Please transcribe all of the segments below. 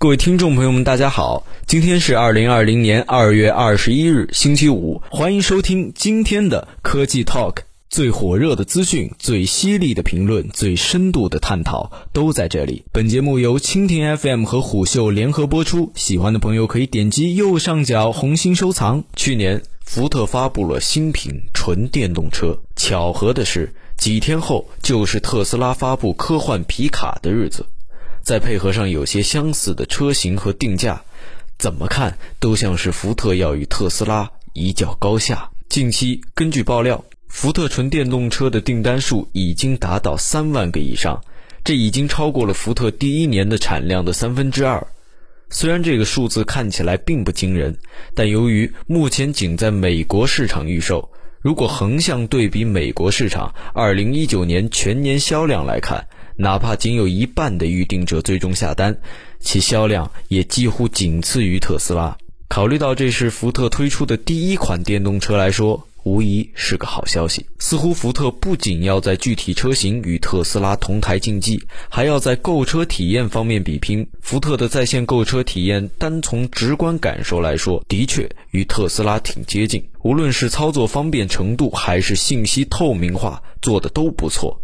各位听众朋友们，大家好，今天是二零二零年二月二十一日，星期五，欢迎收听今天的科技 Talk，最火热的资讯、最犀利的评论、最深度的探讨都在这里。本节目由蜻蜓 FM 和虎嗅联合播出，喜欢的朋友可以点击右上角红心收藏。去年，福特发布了新品纯电动车，巧合的是，几天后就是特斯拉发布科幻皮卡的日子。再配合上有些相似的车型和定价，怎么看都像是福特要与特斯拉一较高下。近期根据爆料，福特纯电动车的订单数已经达到三万个以上，这已经超过了福特第一年的产量的三分之二。虽然这个数字看起来并不惊人，但由于目前仅在美国市场预售，如果横向对比美国市场二零一九年全年销量来看，哪怕仅有一半的预定者最终下单，其销量也几乎仅次于特斯拉。考虑到这是福特推出的第一款电动车来说，无疑是个好消息。似乎福特不仅要在具体车型与特斯拉同台竞技，还要在购车体验方面比拼。福特的在线购车体验，单从直观感受来说，的确与特斯拉挺接近。无论是操作方便程度，还是信息透明化，做的都不错。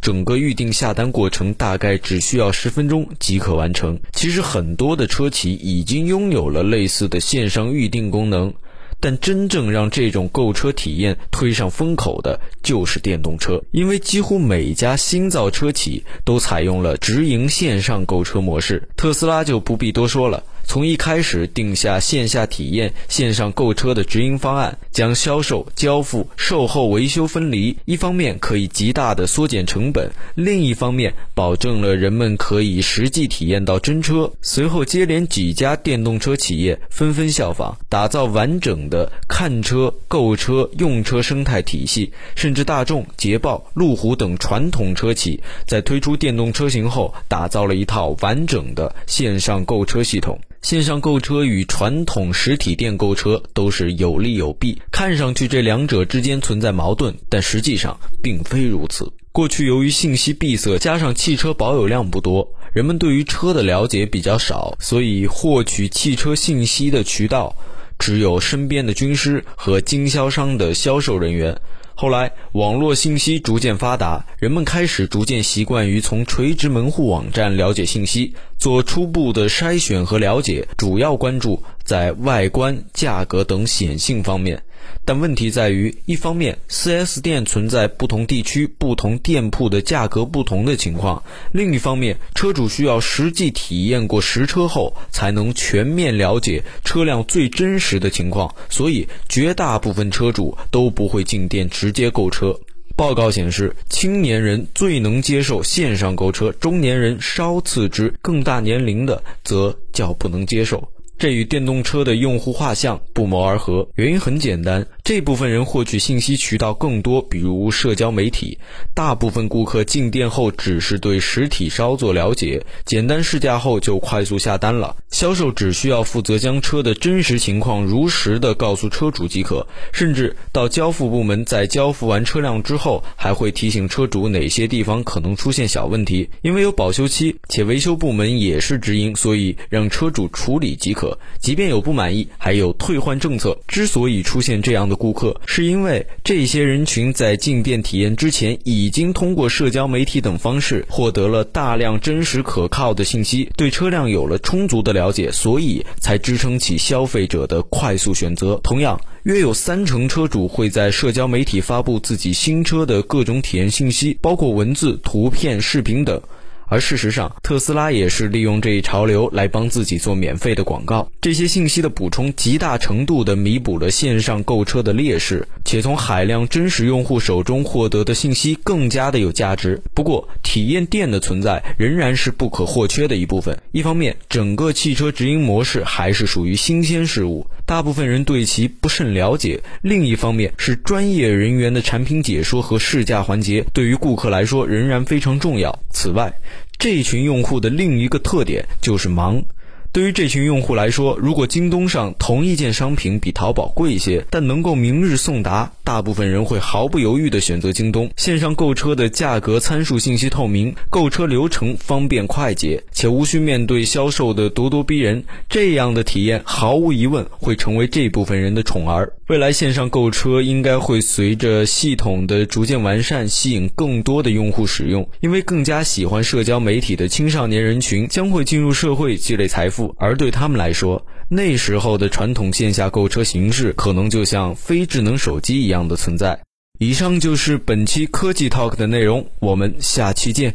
整个预定下单过程大概只需要十分钟即可完成。其实很多的车企已经拥有了类似的线上预订功能，但真正让这种购车体验推上风口的就是电动车，因为几乎每家新造车企都采用了直营线上购车模式。特斯拉就不必多说了。从一开始定下线下体验、线上购车的直营方案，将销售、交付、售后维修分离，一方面可以极大的缩减成本，另一方面保证了人们可以实际体验到真车。随后接连几家电动车企业纷纷效仿，打造完整的看车、购车、用车生态体系，甚至大众、捷豹、路虎等传统车企在推出电动车型后，打造了一套完整的线上购车系统。线上购车与传统实体店购车都是有利有弊，看上去这两者之间存在矛盾，但实际上并非如此。过去由于信息闭塞，加上汽车保有量不多，人们对于车的了解比较少，所以获取汽车信息的渠道只有身边的军师和经销商的销售人员。后来，网络信息逐渐发达，人们开始逐渐习惯于从垂直门户网站了解信息，做初步的筛选和了解，主要关注在外观、价格等显性方面。但问题在于，一方面，4S 店存在不同地区、不同店铺的价格不同的情况；另一方面，车主需要实际体验过实车后，才能全面了解车辆最真实的情况。所以，绝大部分车主都不会进店直接购车。报告显示，青年人最能接受线上购车，中年人稍次之，更大年龄的则较不能接受。这与电动车的用户画像不谋而合。原因很简单，这部分人获取信息渠道更多，比如社交媒体。大部分顾客进店后只是对实体稍作了解，简单试驾后就快速下单了。销售只需要负责将车的真实情况如实的告诉车主即可，甚至到交付部门在交付完车辆之后，还会提醒车主哪些地方可能出现小问题。因为有保修期，且维修部门也是直营，所以让车主处理即可。即便有不满意，还有退换政策。之所以出现这样的顾客，是因为这些人群在进店体验之前，已经通过社交媒体等方式获得了大量真实可靠的信息，对车辆有了充足的了解，所以才支撑起消费者的快速选择。同样，约有三成车主会在社交媒体发布自己新车的各种体验信息，包括文字、图片、视频等。而事实上，特斯拉也是利用这一潮流来帮自己做免费的广告。这些信息的补充，极大程度地弥补了线上购车的劣势，且从海量真实用户手中获得的信息更加的有价值。不过，体验店的存在仍然是不可或缺的一部分。一方面，整个汽车直营模式还是属于新鲜事物，大部分人对其不甚了解；另一方面，是专业人员的产品解说和试驾环节对于顾客来说仍然非常重要。此外，这群用户的另一个特点就是忙，对于这群用户来说，如果京东上同一件商品比淘宝贵一些，但能够明日送达，大部分人会毫不犹豫地选择京东。线上购车的价格参数信息透明，购车流程方便快捷，且无需面对销售的咄咄逼人，这样的体验毫无疑问会成为这部分人的宠儿。未来线上购车应该会随着系统的逐渐完善，吸引更多的用户使用，因为更加喜欢社交媒体的青少年人群将会进入社会积累财富，而对他们来说，那时候的传统线下购车形式可能就像非智能手机一样的存在。以上就是本期科技 Talk 的内容，我们下期见。